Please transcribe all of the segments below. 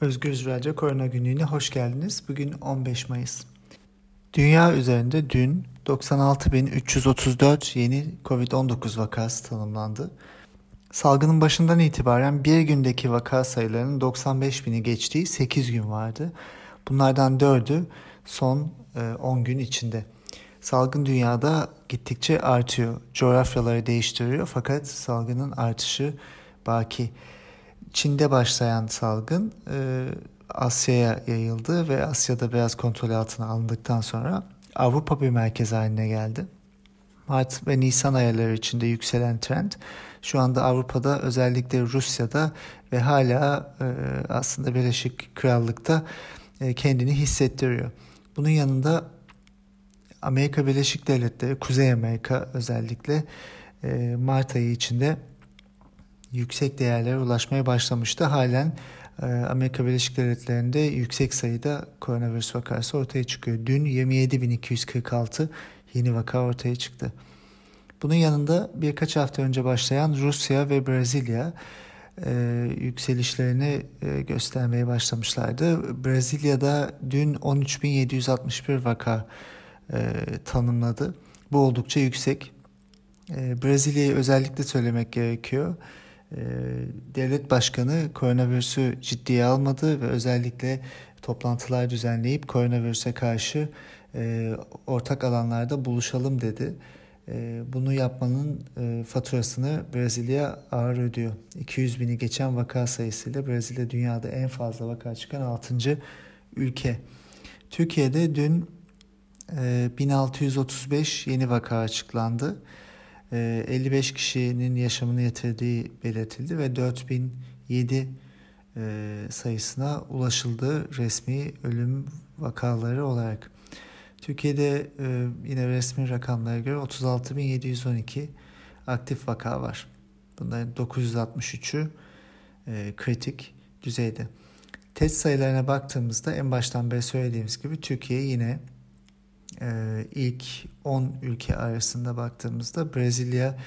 Özgür Radyo Korona Günlüğü'ne hoş geldiniz. Bugün 15 Mayıs. Dünya üzerinde dün 96.334 yeni COVID-19 vakası tanımlandı. Salgının başından itibaren bir gündeki vaka sayılarının 95 bini geçtiği 8 gün vardı. Bunlardan 4'ü son 10 e, gün içinde. Salgın dünyada gittikçe artıyor. Coğrafyaları değiştiriyor fakat salgının artışı baki. Çin'de başlayan salgın e, Asya'ya yayıldı ve Asya'da biraz kontrol altına alındıktan sonra Avrupa bir merkez haline geldi. Mart ve Nisan ayları içinde yükselen trend şu anda Avrupa'da özellikle Rusya'da ve hala e, aslında Birleşik Krallık'ta e, kendini hissettiriyor. Bunun yanında Amerika Birleşik Devletleri, Kuzey Amerika özellikle e, Mart ayı içinde yüksek değerlere ulaşmaya başlamıştı. Halen e, Amerika Birleşik Devletleri'nde yüksek sayıda koronavirüs vakası ortaya çıkıyor. Dün 27.246 yeni vaka ortaya çıktı. Bunun yanında birkaç hafta önce başlayan Rusya ve Brezilya e, yükselişlerini e, göstermeye başlamışlardı. Brezilya'da dün 13.761 vaka e, tanımladı. Bu oldukça yüksek. E, Brezilya'yı özellikle söylemek gerekiyor. E, devlet başkanı koronavirüsü ciddiye almadı ve özellikle toplantılar düzenleyip koronavirüse karşı e, ortak alanlarda buluşalım dedi. E, bunu yapmanın e, faturasını Brezilya ağır ödüyor. 200 bini geçen vaka sayısıyla Brezilya dünyada en fazla vaka çıkan 6. ülke. Türkiye'de dün 1635 yeni vaka açıklandı. 55 kişinin yaşamını yitirdiği belirtildi ve 4007 sayısına ulaşıldı resmi ölüm vakaları olarak. Türkiye'de yine resmi rakamlara göre 36.712 aktif vaka var. Bunların 963'ü kritik düzeyde. Test sayılarına baktığımızda en baştan beri söylediğimiz gibi Türkiye yine e, ilk 10 ülke arasında baktığımızda Brezilya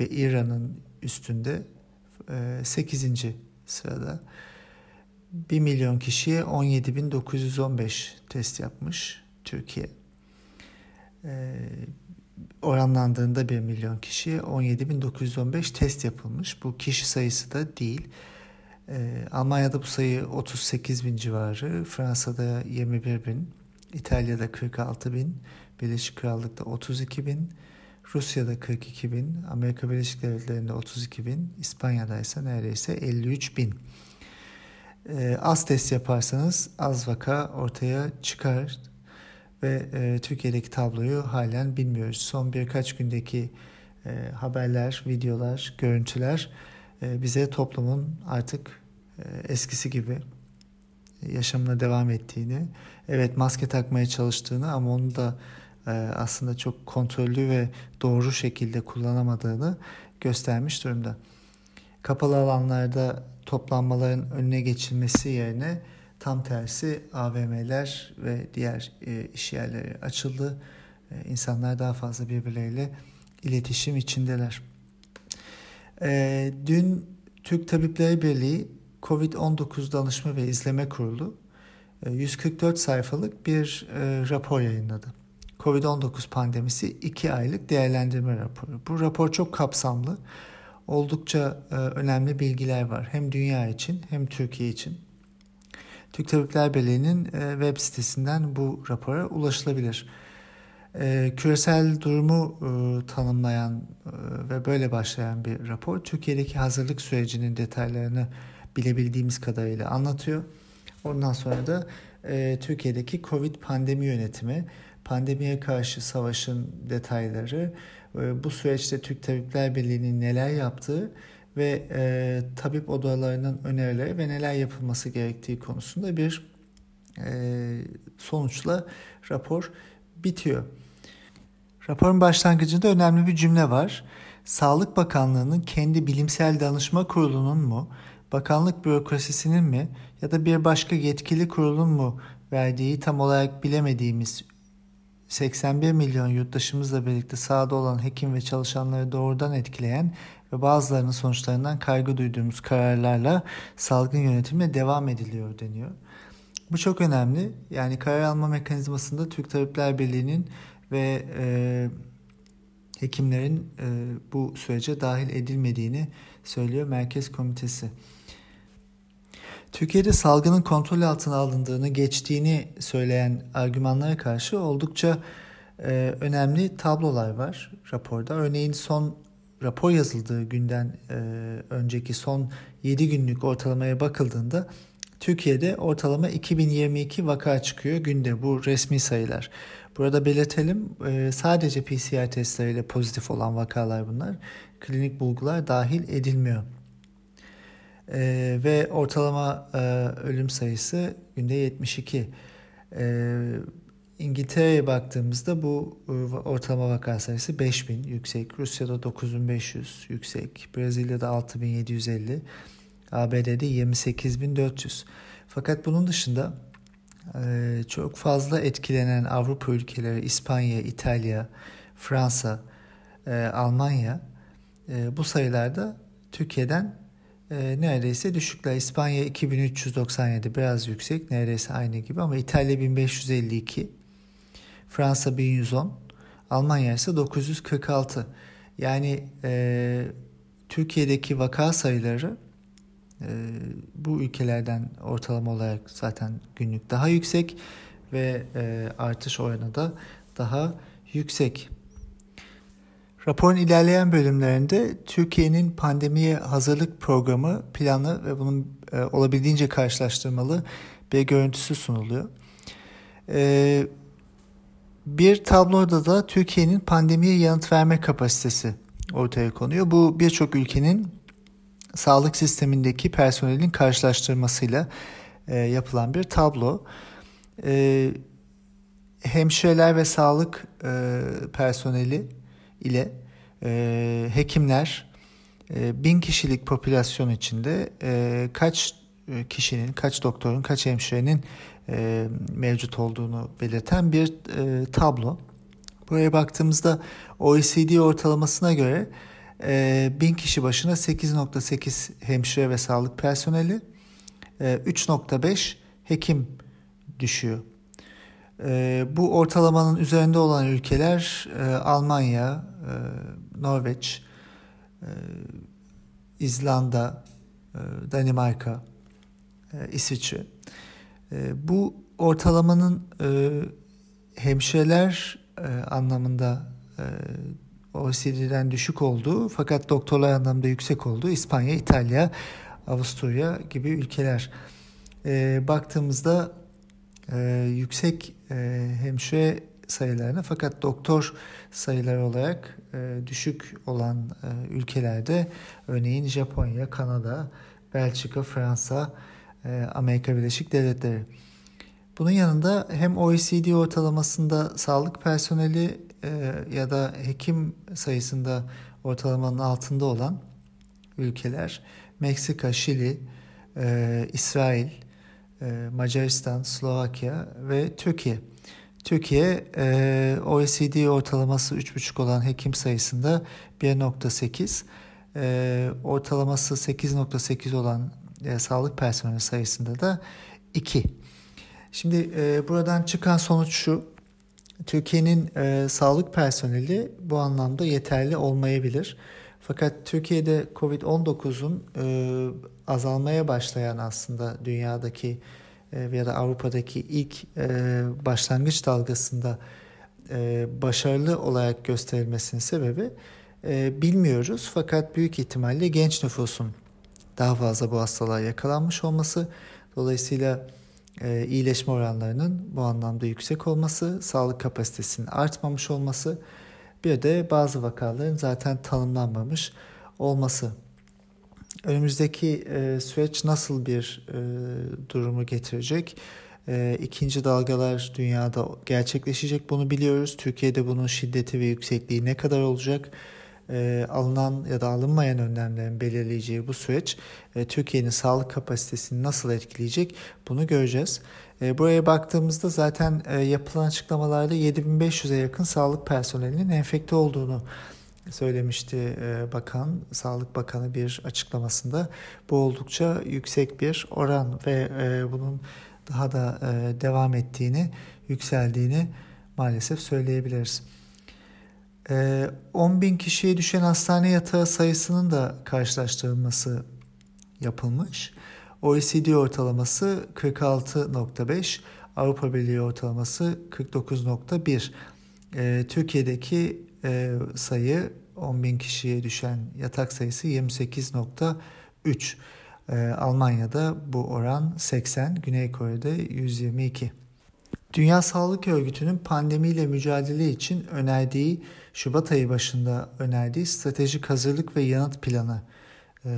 ve İran'ın üstünde e, 8. sırada. 1 milyon kişiye 17.915 test yapmış Türkiye. E, oranlandığında 1 milyon kişiye 17.915 test yapılmış. Bu kişi sayısı da değil. E, Almanya'da bu sayı 38 bin civarı, Fransa'da 21 bin, İtalya'da 46 bin, Birleşik Krallık'ta 32 bin, Rusya'da 42 bin, Amerika Birleşik Devletleri'nde 32 bin, İspanya'da ise neredeyse 53 bin. E, az test yaparsanız az vaka ortaya çıkar ve e, Türkiye'deki tabloyu halen bilmiyoruz. Son birkaç gündeki e, haberler, videolar, görüntüler e, bize toplumun artık e, eskisi gibi yaşamına devam ettiğini, evet maske takmaya çalıştığını ama onu da e, aslında çok kontrollü ve doğru şekilde kullanamadığını göstermiş durumda. Kapalı alanlarda toplanmaların önüne geçilmesi yerine tam tersi AVM'ler ve diğer e, iş yerleri açıldı. E, insanlar daha fazla birbirleriyle iletişim içindeler. Dün Türk Tabipleri Birliği COVID-19 Danışma ve İzleme Kurulu 144 e, sayfalık bir e, rapor yayınladı. COVID-19 pandemisi 2 aylık değerlendirme raporu. Bu rapor çok kapsamlı. Oldukça e, önemli bilgiler var. Hem dünya için hem Türkiye için. Türk Tabipler Birliği'nin web sitesinden bu rapora ulaşılabilir. Küresel durumu tanımlayan ve böyle başlayan bir rapor. Türkiye'deki hazırlık sürecinin detaylarını bilebildiğimiz kadarıyla anlatıyor. Ondan sonra da e, Türkiye'deki Covid pandemi yönetimi, pandemiye karşı savaşın detayları, e, bu süreçte Türk Tabipler Birliği'nin neler yaptığı ve e, tabip odalarının önerileri ve neler yapılması gerektiği konusunda bir e, sonuçla rapor bitiyor. Raporun başlangıcında önemli bir cümle var. Sağlık Bakanlığı'nın kendi bilimsel danışma kurulunun mu bakanlık bürokrasisinin mi ya da bir başka yetkili kurulun mu verdiği tam olarak bilemediğimiz 81 milyon yurttaşımızla birlikte sahada olan hekim ve çalışanları doğrudan etkileyen ve bazılarının sonuçlarından kaygı duyduğumuz kararlarla salgın yönetimine devam ediliyor deniyor. Bu çok önemli. Yani karar alma mekanizmasında Türk Tabipler Birliği'nin ve e, hekimlerin e, bu sürece dahil edilmediğini söylüyor Merkez Komitesi. Türkiye'de salgının kontrol altına alındığını, geçtiğini söyleyen argümanlara karşı oldukça e, önemli tablolar var raporda. Örneğin son rapor yazıldığı günden e, önceki son 7 günlük ortalamaya bakıldığında Türkiye'de ortalama 2022 vaka çıkıyor günde bu resmi sayılar. Burada belirtelim e, sadece PCR testleriyle pozitif olan vakalar bunlar. Klinik bulgular dahil edilmiyor. E, ve ortalama e, ölüm sayısı günde 72. E, İngiltere'ye baktığımızda bu e, ortalama vaka sayısı 5000 yüksek. Rusya'da 9500 yüksek. Brezilya'da 6750. ABD'de 28400. Fakat bunun dışında e, çok fazla etkilenen Avrupa ülkeleri İspanya, İtalya, Fransa, e, Almanya bu sayılarda Türkiye'den neredeyse düşükler. İspanya 2397 biraz yüksek neredeyse aynı gibi ama İtalya 1552 Fransa 1110, Almanya ise 946. Yani e, Türkiye'deki vaka sayıları e, bu ülkelerden ortalama olarak zaten günlük daha yüksek ve e, artış oranı da daha yüksek. Raporun ilerleyen bölümlerinde Türkiye'nin pandemiye hazırlık programı planı ve bunun e, olabildiğince karşılaştırmalı bir görüntüsü sunuluyor. E, bir tabloda da Türkiye'nin pandemiye yanıt verme kapasitesi ortaya konuyor. Bu birçok ülkenin sağlık sistemindeki personelin karşılaştırmasıyla e, yapılan bir tablo. E, hemşireler ve sağlık e, personeli ile e, hekimler e, bin kişilik popülasyon içinde e, kaç e, kişinin, kaç doktorun, kaç hemşirenin e, mevcut olduğunu belirten bir e, tablo. Buraya baktığımızda OECD ortalamasına göre e, 1000 kişi başına 8.8 hemşire ve sağlık personeli, e, 3.5 hekim düşüyor. E, bu ortalamanın üzerinde olan ülkeler e, Almanya, e, Norveç, e, İzlanda, Danimarka, İsviçre. Bu ortalamanın e, hemşireler anlamında e, OECD'den düşük olduğu fakat doktorlar anlamda yüksek olduğu İspanya, İtalya, Avusturya gibi ülkeler. Baktığımızda e, yüksek e, hemşire sayılarına fakat doktor sayıları olarak e, düşük olan e, ülkelerde örneğin Japonya, Kanada, Belçika, Fransa, e, Amerika Birleşik Devletleri. Bunun yanında hem OECD ortalamasında sağlık personeli e, ya da hekim sayısında ortalamanın altında olan ülkeler Meksika, Şili, e, İsrail, Macaristan, Slovakya ve Türkiye. Türkiye OECD ortalaması 3,5 olan hekim sayısında 1,8, ortalaması 8,8 olan e, sağlık personeli sayısında da 2. Şimdi e, buradan çıkan sonuç şu. Türkiye'nin e, sağlık personeli bu anlamda yeterli olmayabilir. Fakat Türkiye'de Covid-19'un e, azalmaya başlayan aslında dünyadaki e, ya da Avrupa'daki ilk e, başlangıç dalgasında e, başarılı olarak gösterilmesinin sebebi e, bilmiyoruz. Fakat büyük ihtimalle genç nüfusun daha fazla bu hastalığa yakalanmış olması, dolayısıyla e, iyileşme oranlarının bu anlamda yüksek olması, sağlık kapasitesinin artmamış olması, bir de bazı vakaların zaten tanımlanmamış olması. Önümüzdeki e, süreç nasıl bir e, durumu getirecek? E, ikinci dalgalar dünyada gerçekleşecek bunu biliyoruz. Türkiye'de bunun şiddeti ve yüksekliği ne kadar olacak? e, alınan ya da alınmayan önlemlerin belirleyeceği bu süreç e, Türkiye'nin sağlık kapasitesini nasıl etkileyecek bunu göreceğiz. E, buraya baktığımızda zaten e, yapılan açıklamalarda 7500'e yakın sağlık personelinin enfekte olduğunu söylemişti e, bakan, Sağlık Bakanı bir açıklamasında. Bu oldukça yüksek bir oran ve e, bunun daha da e, devam ettiğini, yükseldiğini maalesef söyleyebiliriz. 10 bin kişiye düşen hastane yatağı sayısının da karşılaştırılması yapılmış. OECD ortalaması 46.5, Avrupa Birliği ortalaması 49.1. Türkiye'deki e, sayı 10 bin kişiye düşen yatak sayısı 28.3. E, Almanya'da bu oran 80, Güney Kore'de 122. Dünya Sağlık Örgütü'nün pandemiyle mücadele için önerdiği Şubat ayı başında önerdiği stratejik hazırlık ve yanıt planı e,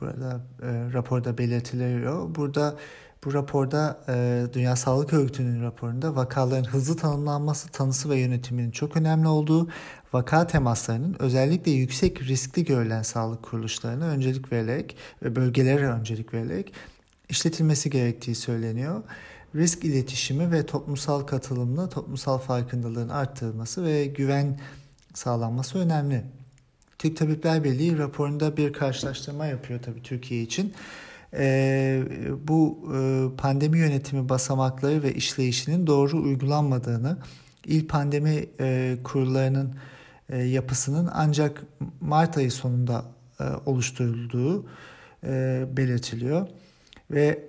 burada e, raporda belirtiliyor. Burada bu raporda e, Dünya Sağlık Örgütü'nün raporunda vakaların hızlı tanımlanması, tanısı ve yönetiminin çok önemli olduğu, vaka temaslarının özellikle yüksek riskli görülen sağlık kuruluşlarına öncelik verilerek ve bölgelere öncelik verilerek işletilmesi gerektiği söyleniyor. Risk iletişimi ve toplumsal katılımla toplumsal farkındalığın arttırılması ve güven sağlanması önemli. Türk Tabipler Birliği raporunda bir karşılaştırma yapıyor tabii Türkiye için e, bu e, pandemi yönetimi basamakları ve işleyişinin doğru uygulanmadığını, il pandemi e, kurullarının e, yapısının ancak Mart ayı sonunda oluşturulduğu belirtiliyor ve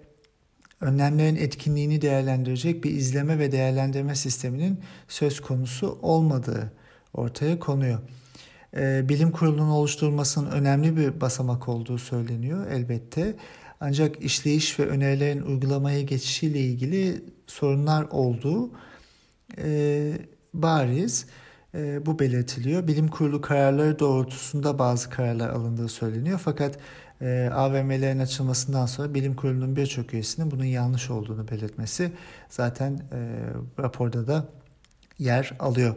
önlemlerin etkinliğini değerlendirecek bir izleme ve değerlendirme sisteminin söz konusu olmadığı ortaya konuyor. E, bilim kurulunun oluşturulmasının önemli bir basamak olduğu söyleniyor elbette. Ancak işleyiş ve önerilerin uygulamaya geçişiyle ilgili sorunlar olduğu e, bariz. E, bu belirtiliyor. Bilim kurulu kararları doğrultusunda bazı kararlar alındığı söyleniyor. Fakat e, AVM'lerin açılmasından sonra bilim kurulunun birçok üyesinin bunun yanlış olduğunu belirtmesi zaten e, raporda da yer alıyor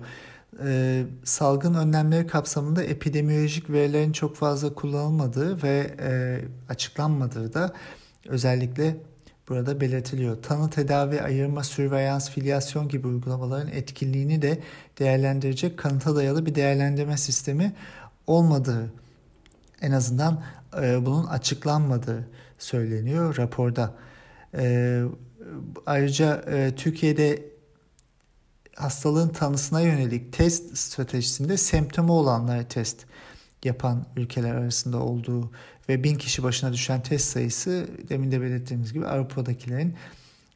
e, salgın önlemleri kapsamında epidemiolojik verilerin çok fazla kullanılmadığı ve e, açıklanmadığı da özellikle burada belirtiliyor. Tanı, tedavi, ayırma, sürveyans, filyasyon gibi uygulamaların etkinliğini de değerlendirecek kanıta dayalı bir değerlendirme sistemi olmadığı en azından e, bunun açıklanmadığı söyleniyor raporda. E, ayrıca e, Türkiye'de hastalığın tanısına yönelik test stratejisinde semptomu olanlara test yapan ülkeler arasında olduğu ve bin kişi başına düşen test sayısı demin de belirttiğimiz gibi Avrupa'dakilerin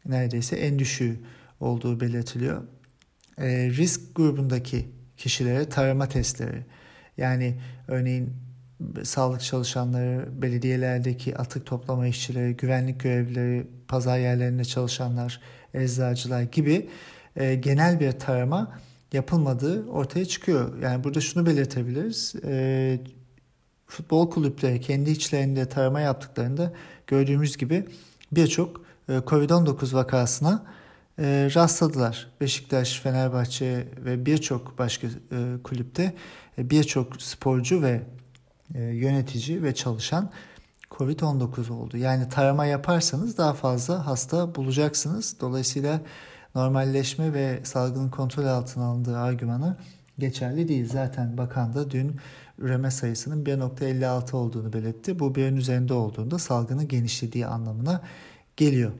neredeyse en düşüğü olduğu belirtiliyor. E, risk grubundaki kişilere tarama testleri yani örneğin sağlık çalışanları, belediyelerdeki atık toplama işçileri, güvenlik görevlileri, pazar yerlerinde çalışanlar, eczacılar gibi e, genel bir tarama yapılmadığı ortaya çıkıyor. Yani burada şunu belirtebiliriz. E, futbol kulüpleri kendi içlerinde tarama yaptıklarında gördüğümüz gibi birçok e, Covid-19 vakasına rastladılar. Beşiktaş, Fenerbahçe ve birçok başka kulüpte birçok sporcu ve yönetici ve çalışan Covid-19 oldu. Yani tarama yaparsanız daha fazla hasta bulacaksınız. Dolayısıyla normalleşme ve salgının kontrol altına alındığı argümanı geçerli değil. Zaten bakan da dün üreme sayısının 1.56 olduğunu belirtti. Bu birin üzerinde olduğunda salgının genişlediği anlamına geliyor.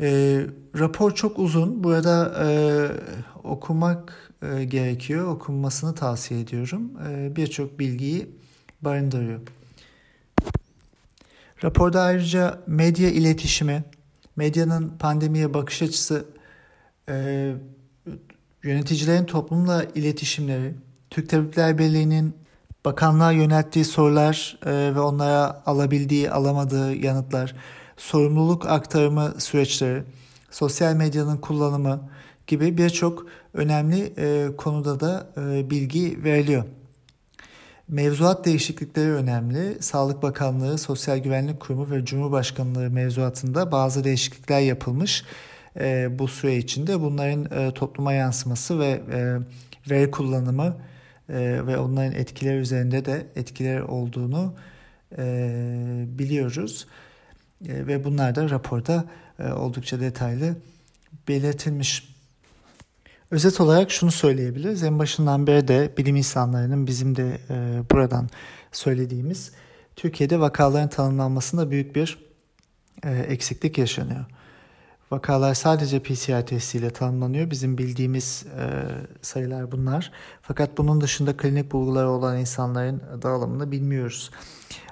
E, rapor çok uzun. Burada e, okumak e, gerekiyor. Okunmasını tavsiye ediyorum. E, Birçok bilgiyi barındırıyor. Raporda ayrıca medya iletişimi, medyanın pandemiye bakış açısı, e, yöneticilerin toplumla iletişimleri, Türk Tabipler Birliği'nin bakanlığa yönelttiği sorular e, ve onlara alabildiği, alamadığı yanıtlar, sorumluluk aktarımı süreçleri, sosyal medyanın kullanımı gibi birçok önemli e, konuda da e, bilgi veriliyor. Mevzuat değişiklikleri önemli. Sağlık Bakanlığı, Sosyal Güvenlik Kurumu ve Cumhurbaşkanlığı mevzuatında bazı değişiklikler yapılmış. E, bu süre içinde bunların e, topluma yansıması ve e, veri kullanımı e, ve onların etkileri üzerinde de etkiler olduğunu e, biliyoruz. E, ve bunlar da raporda e, oldukça detaylı belirtilmiş. Özet olarak şunu söyleyebiliriz. En başından beri de bilim insanlarının bizim de e, buradan söylediğimiz Türkiye'de vakaların tanımlanmasında büyük bir e, eksiklik yaşanıyor. Vakalar sadece PCR testiyle tanımlanıyor. Bizim bildiğimiz e, sayılar bunlar. Fakat bunun dışında klinik bulguları olan insanların dağılımını bilmiyoruz.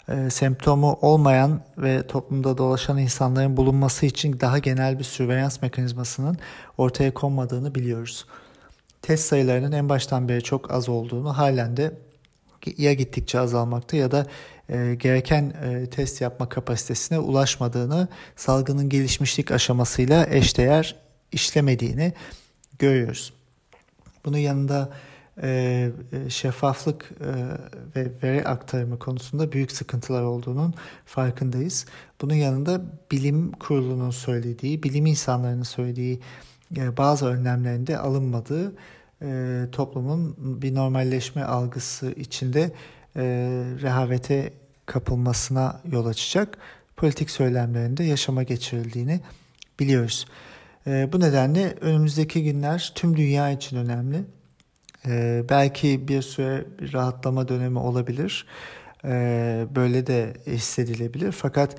E, semptomu olmayan ve toplumda dolaşan insanların bulunması için daha genel bir sürveyans mekanizmasının ortaya konmadığını biliyoruz. Test sayılarının en baştan beri çok az olduğunu halen de ya gittikçe azalmakta ya da e, gereken e, test yapma kapasitesine ulaşmadığını, salgının gelişmişlik aşamasıyla eşdeğer işlemediğini görüyoruz. Bunun yanında e, e şeffaflık e, ve veri aktarımı konusunda büyük sıkıntılar olduğunun farkındayız. Bunun yanında bilim kurulunun söylediği, bilim insanlarının söylediği e, bazı önlemlerinde alınmadığı toplumun bir normalleşme algısı içinde e, rehavete kapılmasına yol açacak politik söylemlerinde yaşama geçirildiğini biliyoruz. Bu nedenle önümüzdeki günler tüm dünya için önemli. E, belki bir süre bir rahatlama dönemi olabilir. E, böyle de hissedilebilir. Fakat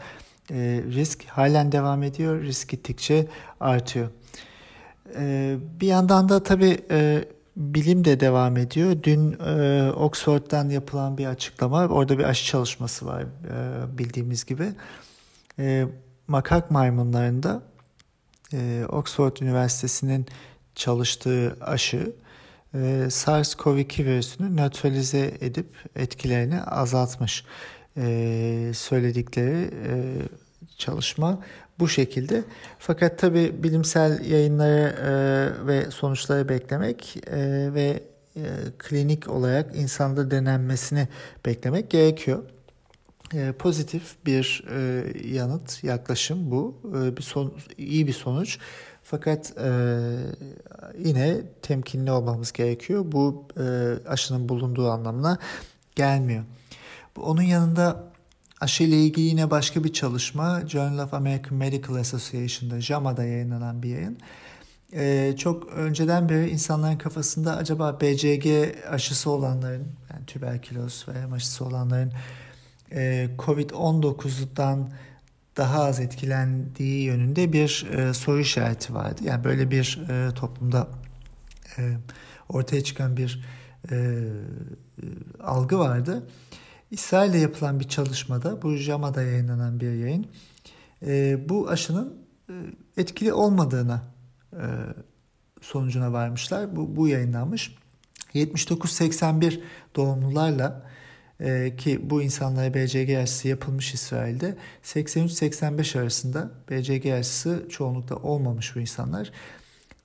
e, risk halen devam ediyor. Risk gittikçe artıyor. E, bir yandan da tabii e, bilim de devam ediyor. Dün e, Oxford'dan yapılan bir açıklama, orada bir aşı çalışması var e, bildiğimiz gibi. E, makak maymunlarında e, Oxford Üniversitesi'nin çalıştığı aşı e, SARS-CoV-2 virüsünü nötralize edip etkilerini azaltmış. E, söyledikleri e, çalışma bu şekilde. Fakat tabi bilimsel yayınları ve sonuçları beklemek ve e, klinik olarak insanda denenmesini beklemek gerekiyor. Pozitif bir yanıt, yaklaşım bu. Bir son, iyi bir sonuç. Fakat e, yine temkinli olmamız gerekiyor. Bu e, aşının bulunduğu anlamına gelmiyor. Onun yanında Aşı ile ilgili yine başka bir çalışma Journal of American Medical Association'da JAMA'da yayınlanan bir yayın. Ee, çok önceden beri insanların kafasında acaba BCG aşısı olanların yani tüberküloz ve aşısı olanların e, COVID-19'dan daha az etkilendiği yönünde bir e, soru işareti vardı. Yani böyle bir e, toplumda e, ortaya çıkan bir e, e algı vardı. İsrail'de yapılan bir çalışmada, bu JAMA'da yayınlanan bir yayın, e, bu aşının e, etkili olmadığını e, sonucuna varmışlar. Bu, bu yayınlanmış. 79-81 doğumlularla e, ki bu insanlara BCG aşısı yapılmış İsrail'de 83-85 arasında BCG aşısı çoğunlukla olmamış bu insanlar.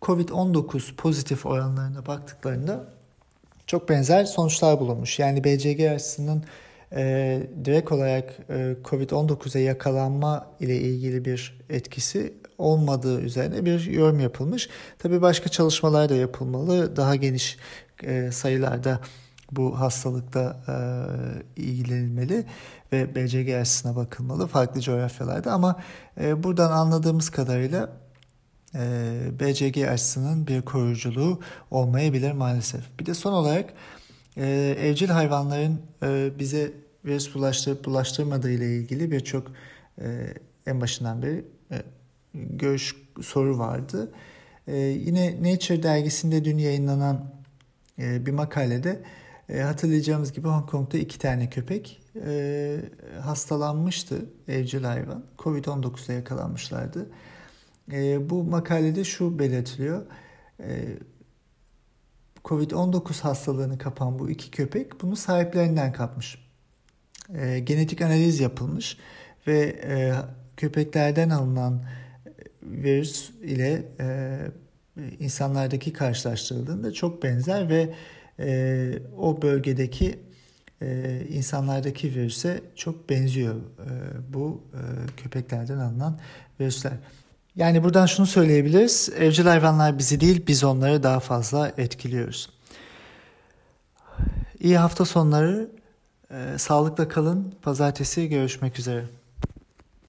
Covid-19 pozitif oranlarına baktıklarında çok benzer sonuçlar bulunmuş. Yani BCG aşısının e, direkt olarak e, COVID-19'a yakalanma ile ilgili bir etkisi olmadığı üzerine bir yorum yapılmış. Tabii başka çalışmalar da yapılmalı. Daha geniş e, sayılarda bu hastalıkla e, ilgilenilmeli ve BCG aşısına bakılmalı farklı coğrafyalarda ama e, buradan anladığımız kadarıyla e, BCG aşısının bir koruyuculuğu olmayabilir maalesef. Bir de son olarak e, evcil hayvanların e, bize virüs bulaştırıp bulaştırmadığı ile ilgili birçok e, en başından beri e, görüş soru vardı. E, yine Nature dergisinde dün yayınlanan e, bir makalede e, hatırlayacağımız gibi Hong Kong'da iki tane köpek e, hastalanmıştı evcil hayvan. Covid-19'da yakalanmışlardı. E, bu makalede şu belirtiliyor. E, Covid-19 hastalığını kapan bu iki köpek bunu sahiplerinden kapmış. E, genetik analiz yapılmış ve e, köpeklerden alınan virüs ile e, insanlardaki karşılaştırıldığında çok benzer ve e, o bölgedeki e, insanlardaki virüse çok benziyor e, bu e, köpeklerden alınan virüsler. Yani buradan şunu söyleyebiliriz. Evcil hayvanlar bizi değil biz onları daha fazla etkiliyoruz. İyi hafta sonları. Ee, sağlıkla kalın. Pazartesi görüşmek üzere.